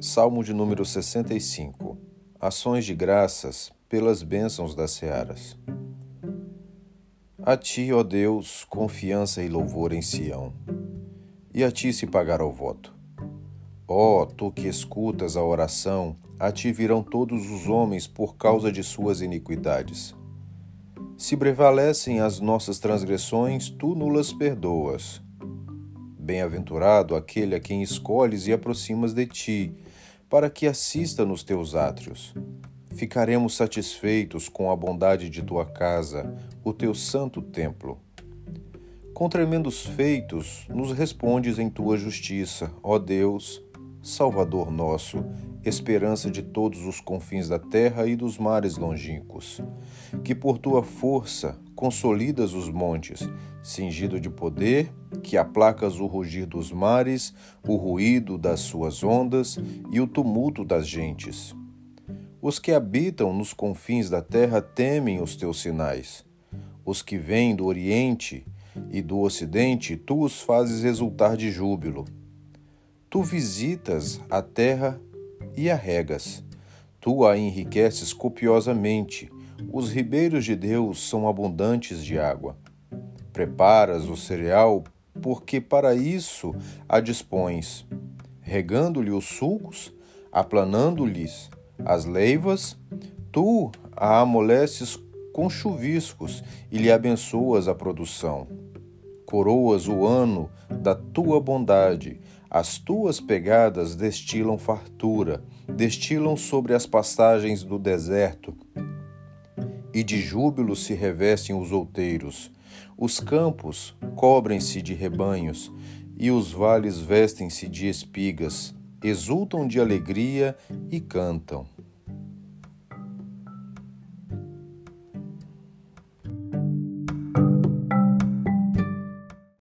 Salmo de número 65 Ações de graças pelas bênçãos das searas. A ti, ó Deus, confiança e louvor em Sião, e a ti se pagará o voto. Ó, tu que escutas a oração, a ti virão todos os homens por causa de suas iniquidades. Se prevalecem as nossas transgressões, tu nulas perdoas. Bem-aventurado aquele a quem escolhes e aproximas de ti, para que assista nos teus átrios. Ficaremos satisfeitos com a bondade de tua casa, o teu santo templo. Com tremendos feitos, nos respondes em tua justiça, ó Deus, Salvador nosso, esperança de todos os confins da terra e dos mares longínquos, que por tua força consolidas os montes, cingido de poder, que aplacas o rugir dos mares, o ruído das suas ondas e o tumulto das gentes. Os que habitam nos confins da terra temem os teus sinais. Os que vêm do Oriente e do Ocidente, tu os fazes exultar de júbilo. Tu visitas a terra e a regas. Tu a enriqueces copiosamente. Os ribeiros de Deus são abundantes de água. Preparas o cereal, porque para isso a dispões, regando-lhe os sulcos, aplanando-lhes as leivas, tu a amoleces com chuviscos e lhe abençoas a produção. Coroas o ano da tua bondade, as tuas pegadas destilam fartura, destilam sobre as pastagens do deserto, e de júbilo se revestem os outeiros. Os campos cobrem-se de rebanhos, e os vales vestem-se de espigas, exultam de alegria e cantam.